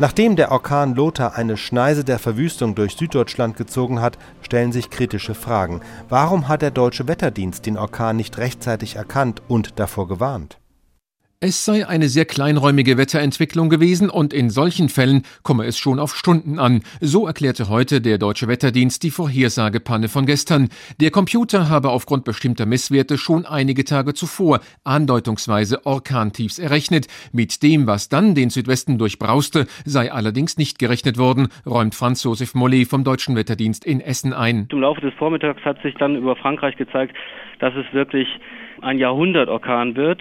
Nachdem der Orkan Lothar eine Schneise der Verwüstung durch Süddeutschland gezogen hat, stellen sich kritische Fragen. Warum hat der deutsche Wetterdienst den Orkan nicht rechtzeitig erkannt und davor gewarnt? Es sei eine sehr kleinräumige Wetterentwicklung gewesen und in solchen Fällen komme es schon auf Stunden an. So erklärte heute der Deutsche Wetterdienst die Vorhersagepanne von gestern. Der Computer habe aufgrund bestimmter Messwerte schon einige Tage zuvor andeutungsweise Orkantiefs errechnet. Mit dem, was dann den Südwesten durchbrauste, sei allerdings nicht gerechnet worden, räumt Franz Josef Mollet vom Deutschen Wetterdienst in Essen ein. Im Laufe des Vormittags hat sich dann über Frankreich gezeigt, dass es wirklich ein Jahrhundertorkan wird.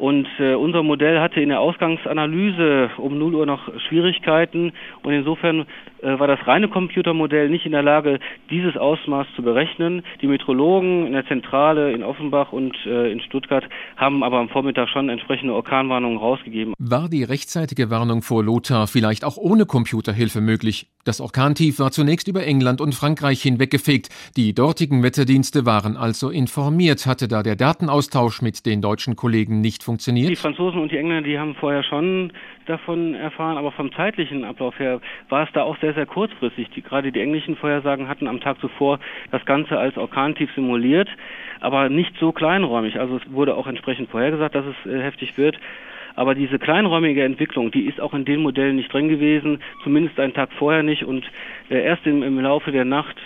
Und äh, unser Modell hatte in der Ausgangsanalyse um 0 Uhr noch Schwierigkeiten und insofern äh, war das reine Computermodell nicht in der Lage, dieses Ausmaß zu berechnen. Die Metrologen in der Zentrale in Offenbach und äh, in Stuttgart haben aber am Vormittag schon entsprechende Orkanwarnungen rausgegeben. War die rechtzeitige Warnung vor Lothar vielleicht auch ohne Computerhilfe möglich? Das Orkantief war zunächst über England und Frankreich hinweggefegt. Die dortigen Wetterdienste waren also informiert. Hatte da der Datenaustausch mit den deutschen Kollegen nicht funktioniert? Die Franzosen und die Engländer, die haben vorher schon davon erfahren, aber vom zeitlichen Ablauf her war es da auch sehr, sehr kurzfristig. Die, gerade die englischen Vorhersagen hatten am Tag zuvor das Ganze als Orkantief simuliert, aber nicht so kleinräumig. Also es wurde auch entsprechend vorhergesagt, dass es äh, heftig wird. Aber diese kleinräumige Entwicklung, die ist auch in den Modellen nicht drin gewesen, zumindest einen Tag vorher nicht. Und äh, erst im, im Laufe der Nacht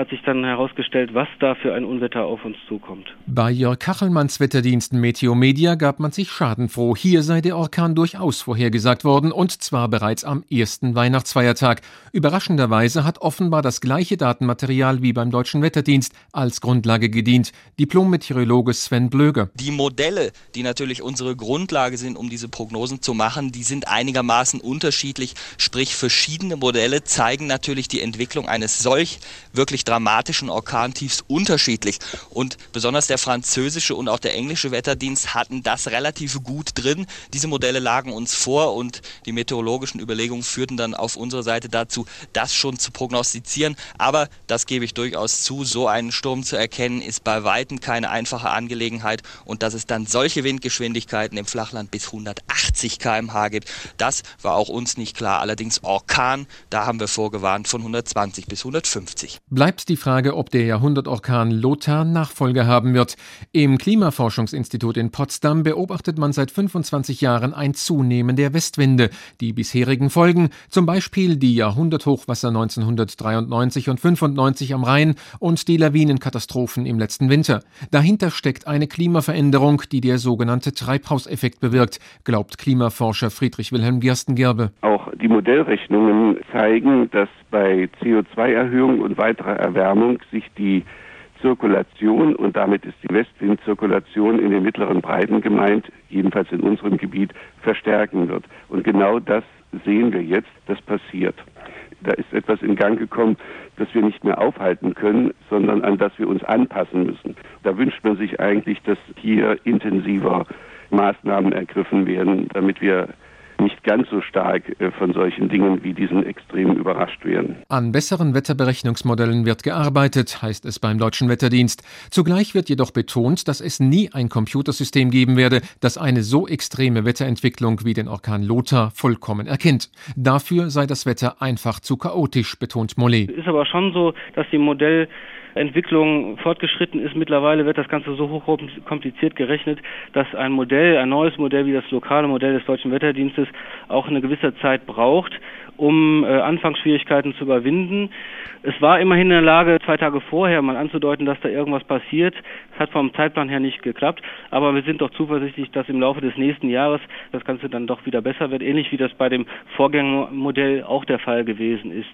hat sich dann herausgestellt, was da für ein Unwetter auf uns zukommt. Bei Jörg Kachelmanns Wetterdiensten Meteomedia gab man sich schadenfroh. Hier sei der Orkan durchaus vorhergesagt worden und zwar bereits am ersten Weihnachtsfeiertag. Überraschenderweise hat offenbar das gleiche Datenmaterial wie beim Deutschen Wetterdienst als Grundlage gedient. Diplom-Meteorologe Sven Blöger. Die Modelle, die natürlich unsere Grundlage sind, um diese Prognosen zu machen, die sind einigermaßen unterschiedlich. Sprich, verschiedene Modelle zeigen natürlich die Entwicklung eines solch wirklich wirklich dramatischen Orkantiefs unterschiedlich. Und besonders der französische und auch der englische Wetterdienst hatten das relativ gut drin. Diese Modelle lagen uns vor und die meteorologischen Überlegungen führten dann auf unserer Seite dazu, das schon zu prognostizieren. Aber das gebe ich durchaus zu, so einen Sturm zu erkennen, ist bei Weitem keine einfache Angelegenheit. Und dass es dann solche Windgeschwindigkeiten im Flachland bis 180 km/h gibt, das war auch uns nicht klar. Allerdings Orkan, da haben wir vorgewarnt von 120 bis 150. Bleibt bleibt die Frage, ob der Jahrhundertorkan Lothar Nachfolge haben wird. Im Klimaforschungsinstitut in Potsdam beobachtet man seit 25 Jahren ein Zunehmen der Westwinde. Die bisherigen Folgen, zum Beispiel die Jahrhunderthochwasser 1993 und 95 am Rhein und die Lawinenkatastrophen im letzten Winter. Dahinter steckt eine Klimaveränderung, die der sogenannte Treibhauseffekt bewirkt, glaubt Klimaforscher Friedrich Wilhelm Gerstengerbe. Auch die Modellrechnungen zeigen, dass bei CO2-Erhöhung und weiterer Erwärmung sich die Zirkulation und damit ist die Westwindzirkulation in den mittleren Breiten gemeint, jedenfalls in unserem Gebiet, verstärken wird. Und genau das sehen wir jetzt, das passiert. Da ist etwas in Gang gekommen, das wir nicht mehr aufhalten können, sondern an das wir uns anpassen müssen. Da wünscht man sich eigentlich, dass hier intensiver Maßnahmen ergriffen werden, damit wir nicht ganz so stark äh, von solchen Dingen wie diesen Extremen überrascht werden. An besseren Wetterberechnungsmodellen wird gearbeitet, heißt es beim Deutschen Wetterdienst. Zugleich wird jedoch betont, dass es nie ein Computersystem geben werde, das eine so extreme Wetterentwicklung wie den Orkan Lothar vollkommen erkennt. Dafür sei das Wetter einfach zu chaotisch, betont Mollet. Es ist aber schon so, dass die Modell Entwicklung fortgeschritten ist. Mittlerweile wird das Ganze so hochkompliziert gerechnet, dass ein Modell, ein neues Modell wie das lokale Modell des Deutschen Wetterdienstes auch eine gewisse Zeit braucht, um äh, Anfangsschwierigkeiten zu überwinden. Es war immerhin in der Lage, zwei Tage vorher mal anzudeuten, dass da irgendwas passiert. Es hat vom Zeitplan her nicht geklappt, aber wir sind doch zuversichtlich, dass im Laufe des nächsten Jahres das Ganze dann doch wieder besser wird, ähnlich wie das bei dem Vorgängermodell auch der Fall gewesen ist.